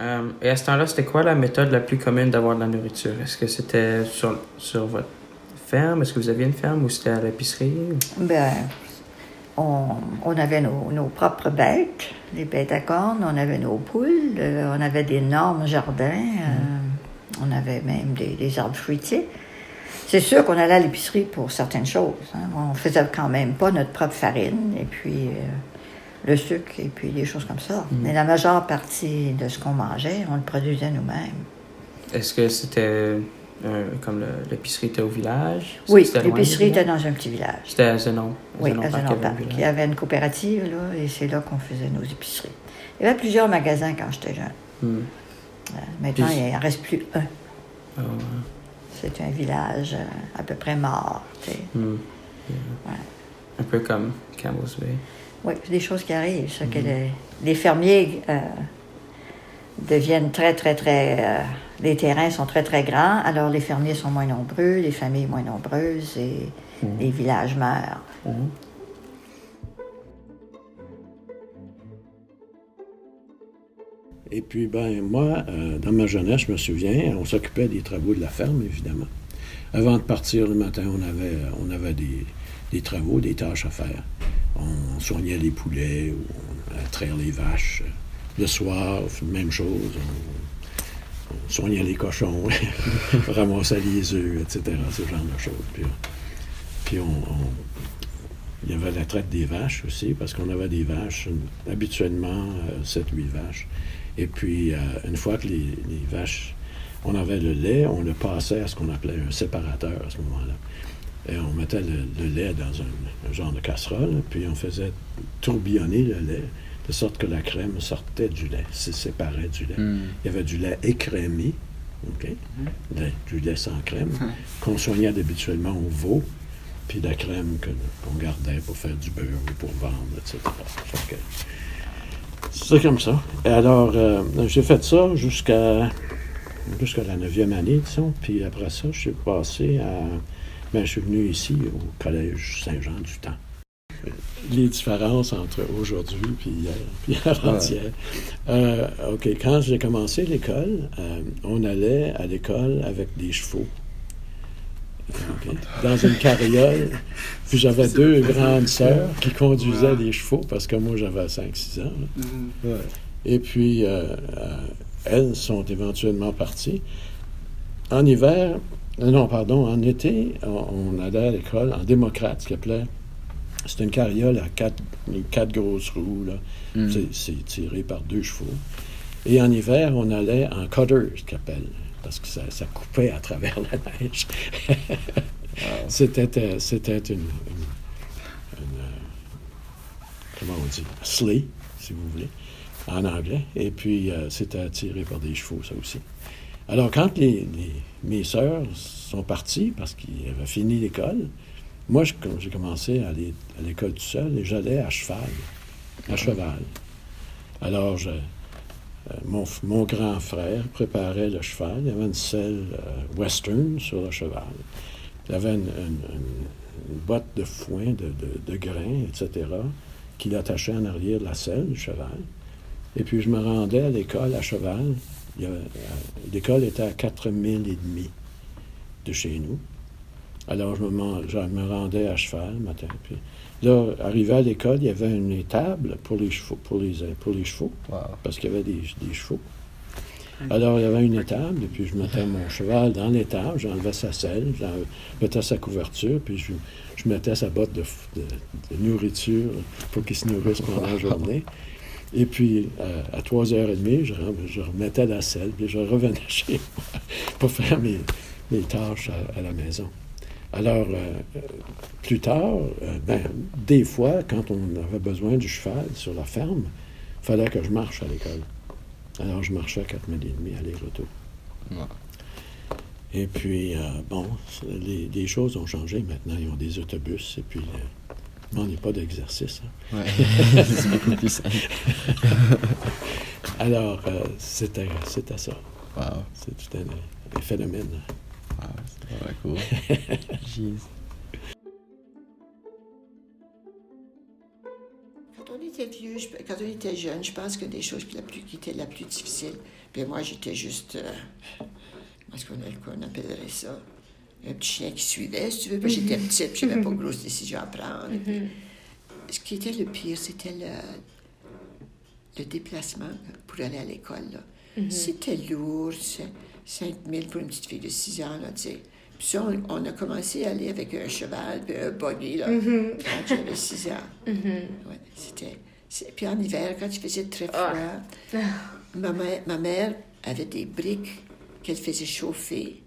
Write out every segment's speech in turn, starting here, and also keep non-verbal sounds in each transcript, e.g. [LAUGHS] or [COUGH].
Euh, et à ce temps-là, c'était quoi la méthode la plus commune d'avoir de la nourriture? Est-ce que c'était sur, sur votre ferme? Est-ce que vous aviez une ferme ou c'était à l'épicerie? Ben, on, on avait nos, nos propres bêtes, les bêtes à cornes, on avait nos poules, euh, on avait d'énormes jardins, euh, on avait même des, des arbres fruitiers. C'est sûr qu'on allait à l'épicerie pour certaines choses. hein. On faisait quand même pas notre propre farine et puis le sucre et puis des choses comme ça. Mais la majeure partie de ce qu'on mangeait, on le produisait nous-mêmes. Est-ce que c'était euh, comme l'épicerie était au village? Oui, l'épicerie était dans un petit village. C'était à Zenon. Oui, Zenon à Zenon Park. Il y avait une coopérative, là, et c'est là qu'on faisait nos épiceries. Il y avait plusieurs magasins quand j'étais jeune. Hmm. Euh, Maintenant, Puis- il n'en reste plus un. Ah, ouais. C'est un village euh, à peu près mort. tu sais. Ouais. Un peu comme Campbell's Bay. Oui, c'est des choses qui arrivent. ça, Mhm. que les, les fermiers euh, deviennent très, très, très. euh, les terrains sont très, très grands, alors les fermiers sont moins nombreux, les familles moins nombreuses et Mhm. les villages meurent. Mhm. Et puis, ben, moi, euh, dans ma jeunesse, je me souviens, on s'occupait des travaux de la ferme, évidemment. Avant de partir le matin, on avait, on avait des, des travaux, des tâches à faire. On soignait les poulets, ou on traire les vaches. Le soir, même chose. On, on soignait les cochons, [LAUGHS] ramassait les œufs, etc., ce genre de choses. Puis, on, on- il y avait la traite des vaches aussi, parce qu'on avait des vaches, euh, habituellement 7-8 vaches. Et puis, euh, une fois que les vaches, on avait le lait, on le passait à ce qu'on appelait un séparateur à ce moment-là. Et on mettait le, le lait dans un, un genre de casserole, puis on faisait tourbillonner le lait, de sorte que la crème sortait du lait, se séparait du lait. Hmm. Il y avait du lait écrémé, OK? Lait- du lait sans crème, qu'on soignait habituellement au veau, puis la crème qu'on gardait pour faire du beurre ou pour vendre, etc. C'est comme ça. Et alors, euh, j'ai fait ça jusqu'à jusqu'à la neuvième année, disons, puis après ça, je suis passé à... Ben, je suis venu ici, au Collège Saint-Jean du Temps. Les différences entre aujourd'hui puis hier, [LAUGHS] puis avant-hier. Euh, OK, quand j'ai commencé l'école, euh, on allait à l'école avec des chevaux. Dans une carriole. Puis j'avais deux grandes sœurs qui conduisaient les chevaux parce que moi j'avais 5-6 ans. là. Ouais. Et puis, euh, euh, elles sont éventuellement parties. En hiver, euh, non, pardon, en été, on, on allait à l'école en démocrate, ce qu'on appelait. C'est une carriole à quatre, quatre grosses roues, là. Hmm. C'est- tiré par deux chevaux. Et en hiver, on allait en cutter, ce qu'on appelle, parce que ça, ça coupait à travers la neige. [LAUGHS] C'était euh, c'était une, une- une, euh, comment on dit, sleigh, si vous voulez, en anglais. Et puis, euh, c'était tiré par des chevaux, ça aussi. Alors, quand mes sœurs sont parties, parce qu'ils avaient fini l'école, moi, j'ai commencé à aller à l'école tout seul, et j'allais à cheval, à cheval. Alors, euh, mon, grand frère préparait le cheval. Il avait une selle euh, western sur le cheval. Il avait une, une- de foin, de, de- de grains, etc., qu'il attachait en arrière de la selle du cheval. Et puis, je me rendais à l'école à cheval. Euh, L'école était à 4 milles et demi de chez nous. Alors, je me, man- je me rendais à cheval le matin. Puis là, arrivé à l'école, il y avait une étable pour les chevaux. Pour les, pour les chevaux Wow. parce qu'il y avait des, des chevaux. Alors, il y avait une étable, et puis je mettais mon cheval dans l'étable, j'enlevais sa selle, je mettais sa couverture, puis je, je mettais sa botte de, f- de- de nourriture pour qu'il se nourrisse pendant la journée. Et puis, euh, à 3h30, je, rem- je remettais la selle, puis je revenais [LAUGHS] chez moi pour faire mes, mes tâches à, à la maison. Alors, euh, euh, plus tard, euh, ben, des fois, quand on avait besoin du cheval sur la ferme, il fallait que je marche à l'école. Alors, je marchais à 4 000 et demi aller-retour. Ouais. Et puis, euh, bon, les, les choses ont changé maintenant. Ils ont des autobus et puis, n'y a pas d'exercice. hein. Ouais. [LAUGHS] c'est beaucoup plus simple. Alors, euh, c'était c'était ça. Wow. C'est tout un, un phénomène. Wow, c'est vraiment cool. [LAUGHS] Jeez. quand on était vieux, je- quand on était jeune, je pense que des choses qui, la plus, qui étaient la plus difficile, puis moi, j'étais juste, euh, comment est-ce qu'on qu'on appellerait ça? Un petit chien qui suivait, si tu veux, j'étais petite, puis j'avais pas de grosses décisions à prendre. puis, ce qui était le pire, c'était le, le déplacement pour aller à l'école. C'était lourd, c'est 5 000 pour une petite fille de 6 ans, là, tu sais. Puis ça, on, on a commencé à aller avec un cheval, puis un buggy, là, quand j'avais 6 ans. Ouais, c'était... c'est- Puis en hiver, quand il faisait très froid, ma, mère, ma mère avait des briques qu'elle faisait chauffer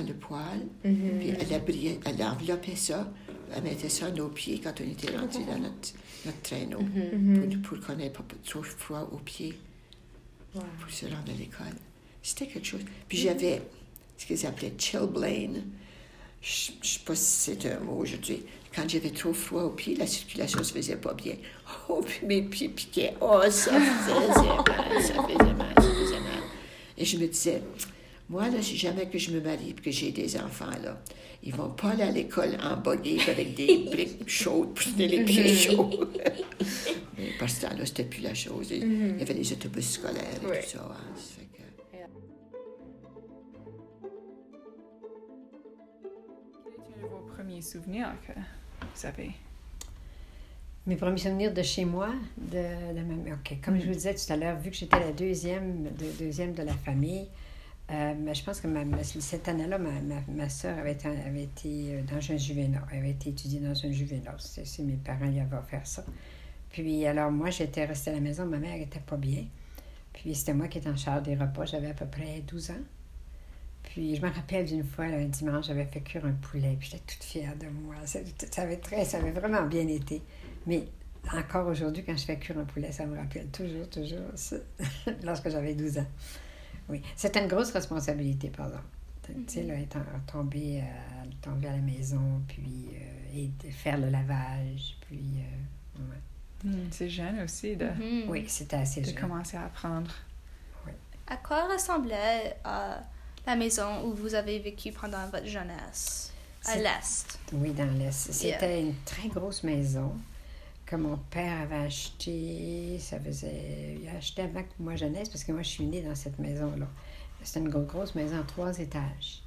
dans le poêle, puis elle, abriait- elle enveloppait ça, elle mettait ça à nos pieds quand on était rentrés dans notre, notre traîneau, pour, pour qu'on n'ait pas trop froid aux pieds, pour se rendre à l'école. C'était quelque chose. Puis j'avais ce qu'ils appelaient chilblain. Je ne sais pas si c'est un mot aujourd'hui. Quand j'avais trop froid aux pieds, la circulation ne se faisait pas bien. Oh, puis mes pieds piquaient. Oh, ça faisait mal, ça faisait mal, ça faisait mal. Et je me disais, moi, là, si jamais que je me marie et que j'ai des enfants, là, ils vont pas aller à l'école en buggy avec des [LAUGHS] briques chaudes pour tenir les pieds chauds. [LAUGHS] Mais par ce temps-là, c'était plus la chose. Il y avait les autobus scolaires et tout ça. hein. Ça fait que- Quels étaient vos premiers souvenirs que vous avez? Mes premiers souvenirs de chez moi, de, de ma OK. Comme je vous disais tout à l'heure, vu que j'étais la deuxième de, deuxième de la famille, euh, mais je pense que ma, cette année-là, ma, ma, ma soeur avait été, avait été euh, dans un juvénat. Elle avait été étudiée dans un juvénat. C'est mes parents lui avaient offert ça. Puis alors, moi, j'étais restée à la maison. Ma mère n'était pas bien. Puis c'était moi qui étais en charge des repas. J'avais à peu près 12 ans. Puis je me rappelle d'une fois, un dimanche, j'avais fait cuire un poulet, puis j'étais toute fière de moi. Ça, ça avait très, ça avait vraiment bien été. Mais encore aujourd'hui, quand je fais cuire un poulet, ça me rappelle toujours, toujours [LAUGHS] lorsque j'avais 12 ans. Oui, c'était une grosse responsabilité, pardon. Tu sais, là, tombé, euh, tomber à la maison, puis euh, et de faire le lavage, puis... euh, ouais. Hmm, C'est jeune aussi de, Mhm. Oui, c'était assez de jeune. commencer à apprendre. À quoi ressemblait euh, la maison où vous avez vécu pendant votre jeunesse? À l'Est. Oui, dans l'Est. C'était Yeah. une très grosse maison que mon père avait acheté. Ça faisait. Il a acheté avant que moi je naisse, parce que moi je suis née dans cette maison-là. C'était une gro- grosse maison trois étages.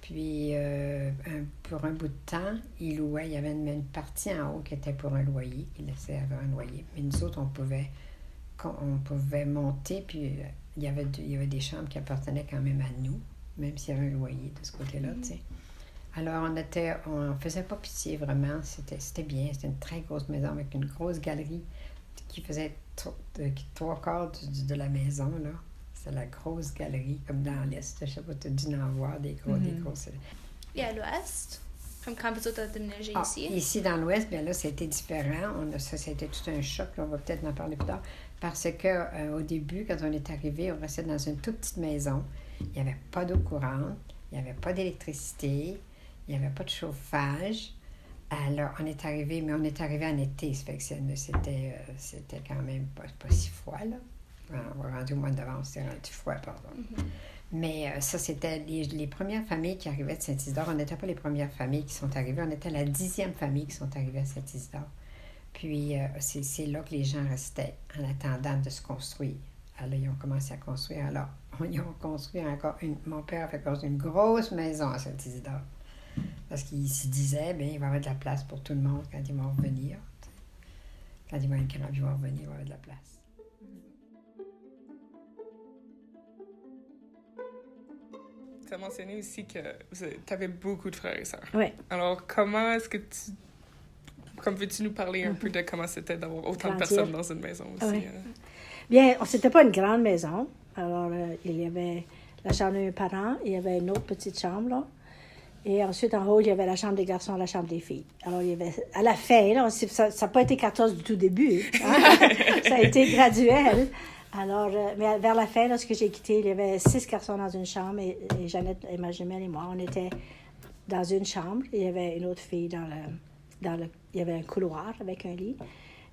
Puis, euh, un- pour un bout de temps, il louait. Il y avait une, une partie en haut qui était pour un loyer. Il laissait avoir un loyer. Mais nous autres, on pouvait, on pouvait monter. Puis, euh, il y, avait, il y avait des chambres qui appartenaient quand même à nous, même s'il y avait un loyer de ce côté-là, tu sais. Alors, on était, on faisait pas pitié vraiment. C'était, c'était bien. C'était une très grosse maison avec une grosse galerie qui faisait trois quarts de la maison, là. C'était la grosse galerie, comme dans l'Est. Je sais pas, tu as dû en voir des gros, des Mhm. grosses. Et à l'Ouest? Comme quand vous êtes déménagé Ah, ici? ici, dans l'Ouest, bien là, c'était différent. On a, ça, c'était tout un choc. là, on va peut-être en parler plus tard. Parce que euh, au début, quand on est arrivé, on restait dans une toute petite maison. Il n'y avait pas d'eau courante, il n'y avait pas d'électricité, il n'y avait pas de chauffage. Alors, on est arrivé, mais on est arrivé en été, ça fait que c'est- c'était, euh, c'était quand même pas, pas si froid, là. On va rendu au mois de novembre, c'était rendu froid, pardon. Mais euh, ça, c'était les, les premières familles qui arrivaient de Saint-Isidore. On n'était pas les premières familles qui sont arrivées, on était la dixième famille qui sont arrivées à Saint-Isidore. Puis, euh, c'est c'est là que les gens restaient en attendant de se construire. Alors, ils ont commencé à construire. Alors, [LAUGHS] ils ont construit encore une. Mon père a fait construire une grosse maison à Saint-Isidore. Parce qu'il se disait, bien, il va y avoir de la place pour tout le monde quand ils vont revenir. Quand ils vont être grands, ils vont revenir, il va y avoir de la place. Tu as mentionné aussi que tu avais beaucoup de frères et sœurs. Oui. Alors, comment est-ce que tu. Comme veux-tu nous parler un peu de comment c'était d'avoir autant de personnes dans une maison aussi? Oui. hein? Bien, c'était pas une grande maison. Alors, euh, il y avait la chambre de mes parents, il y avait une autre petite chambre, là. Et ensuite, en haut, il y avait la chambre des garçons, la chambre des filles. Alors, il y avait, à la fin, là, ça n'a pas été 14 du tout début. hein. [LAUGHS] ça a été graduel. Alors, euh, mais vers la fin, lorsque j'ai quitté, il y avait six garçons dans une chambre et, et Jeannette et ma jumelle et moi, on était dans une chambre. Il y avait une autre fille dans le, dans le... Il y avait un couloir avec un lit.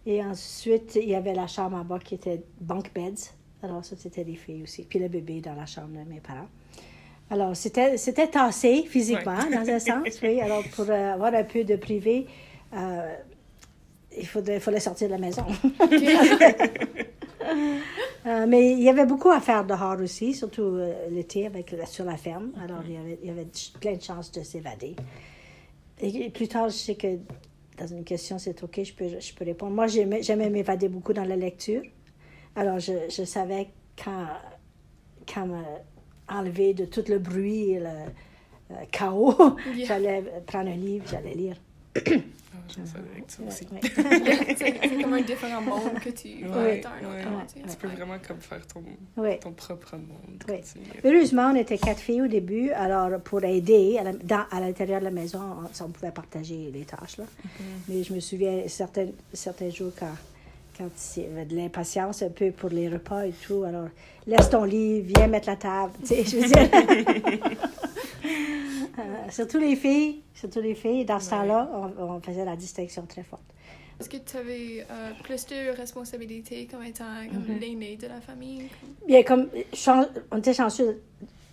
Et ensuite, il y avait la chambre en bas qui était bunk beds. Alors, ça, c'était des filles aussi. Puis le bébé dans la chambre de mes parents. Alors, c'était, c'était tassé physiquement, dans un [LAUGHS] sens, oui. Alors, pour euh, avoir un peu de privé, euh, il faudrait, fallait sortir de la maison. [LAUGHS] Euh, mais il y avait beaucoup à faire dehors aussi, surtout l'été avec sur la ferme. Alors, il y avait, il y avait plein de chances de s'évader. Et, et plus tard, je sais que dans une question, c'est OK, je peux, je peux répondre. Moi, j'aimais j'aimais m'évader beaucoup dans la lecture. Alors, je, je savais quand, quand me enlever de tout le bruit et le euh, chaos, Yeah. j'allais prendre un livre, j'allais lire. Ça aussi. Ouais. [LAUGHS] c'est c'est comme un différent monde que tu Ouais, tu peux vraiment comme faire ton, Ouais. ton propre monde. Heureusement, on était quatre filles au début, alors pour aider à la- dans- à l'intérieur de la maison, on, on pouvait partager les tâches. Là. Mais je me souviens certains, certains jours quand, quand il y avait de l'impatience un peu pour les repas et tout, alors laisse ton lit, viens mettre la table. tu sais, je veux dire. [LAUGHS] Euh, surtout les filles, surtout les filles, dans ce temps-là, on, on faisait la distinction très forte. Est-ce que tu avais euh, plus de responsabilités comme étant comme Mhm. l'aîné de la famille? Bien, comme on était chanceux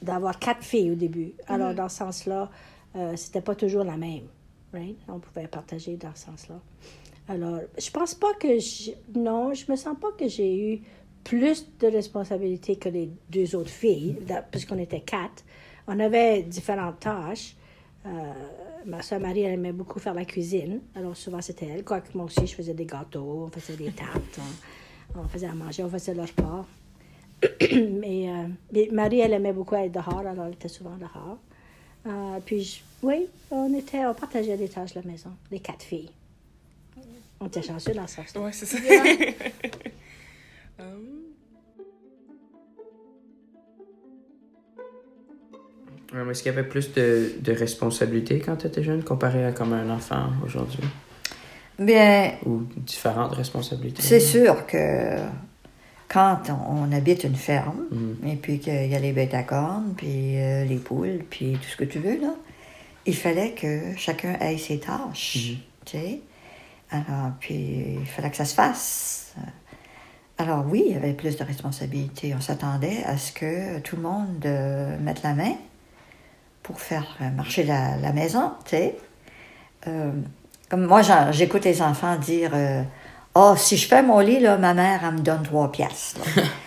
d'avoir quatre filles au début. Alors, Mhm. dans ce sens-là, euh, c'était pas toujours la même. Right? On pouvait partager dans ce sens-là. Alors, je pense pas que. j'ai- Non, je me sens pas que j'ai eu plus de responsabilités que les deux autres filles, puisqu'on était quatre. On avait différentes tâches. Euh, ma soeur Marie, elle aimait beaucoup faire la cuisine. Alors, souvent, c'était elle. Quoique moi aussi, je faisais des gâteaux, on faisait des tartes, on, faisait à manger, on faisait le repas. [COUGHS] mais, euh, mais Marie, elle aimait beaucoup être dehors, alors elle était souvent dehors. Euh, puis, je- oui, on était, on partageait les tâches de la maison, les quatre filles. On était chanceux dans ça. Ouais, c'est ça. [LAUGHS] Yeah. [LAUGHS] Hum, Ouais, mais Est-ce qu'il y avait plus de, de responsabilités quand tu étais jeune comparé à comme un enfant aujourd'hui? Bien, Ou différentes responsabilités? c'est sûr que quand on, on habite une ferme, Mhm. et puis qu'il y a les bêtes à cornes, puis euh, les poules, puis tout ce que tu veux, là, il fallait que chacun ait ses tâches, Mhm. tu sais. Alors, puis il fallait que ça se fasse. Alors oui, il y avait plus de responsabilités. On s'attendait à ce que tout le monde euh, mette la main pour faire marcher la, la maison, tu sais. Euh, comme moi, j'écoute les enfants dire euh, Oh, si je fais mon lit, là, ma mère, elle me donne trois piastres.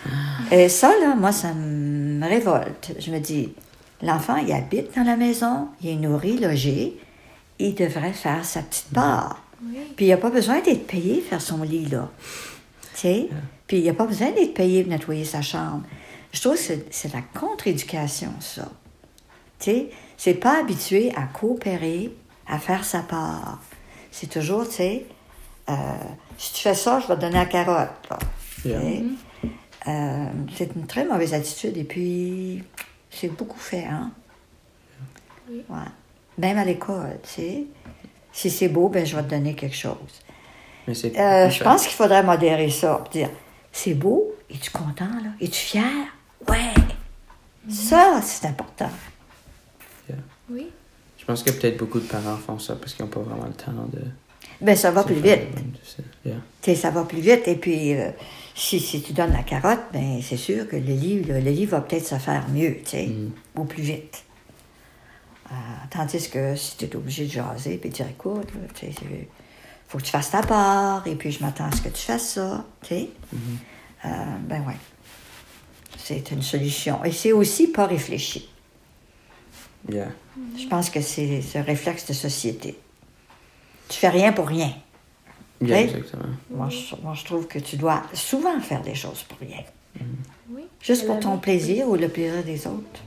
[LAUGHS] Et ça, là, moi, ça me révolte. Je me dis L'enfant, il habite dans la maison, il est nourri, logé, il devrait faire sa petite part. Puis il n'a pas besoin d'être payé pour faire son lit, là. Tu sais? Puis il n'a pas besoin d'être payé pour nettoyer sa chambre. Je trouve que c'est- la contre-éducation, ça. Tu sais, c'est pas habitué à coopérer, à faire sa part. C'est toujours, tu sais, euh, si tu fais ça, je vais te donner la carotte. Yeah. sais? Euh, c'est une très mauvaise attitude et puis c'est beaucoup fait, hein? Oui. Ouais. Même à l'école, tu sais? Si c'est beau, ben je vais te donner quelque chose. Mais c'est Euh, je pense qu'il faudrait modérer ça. Dire, c'est beau, es-tu content, là? Es-tu fier? Ouais! Ça, c'est important. Oui. Je pense que peut-être beaucoup de parents font ça parce qu'ils n'ont pas vraiment le temps de. Ben, ça va plus vite. ça. Yeah. Tu sais, ça va plus vite. Et puis, euh, si, si tu donnes la carotte, ben, c'est sûr que le lit, le, le lit va peut-être se faire mieux, tu sais, Mhm. ou plus vite. Euh, tandis que si tu es obligé de jaser puis de dire, écoute, là, tu sais, c'est- faut que tu fasses ta part, et puis je m'attends à ce que tu fasses ça, tu sais. Euh, ben ouais. C'est une solution. Et c'est aussi pas réfléchi. Yeah. Je pense que c'est ce réflexe de société. Tu fais rien pour rien. Yeah, Oui. exactement. Moi je, moi, je trouve que tu dois souvent faire des choses pour rien. Oui. Juste pour ton plaisir ou le plaisir des autres.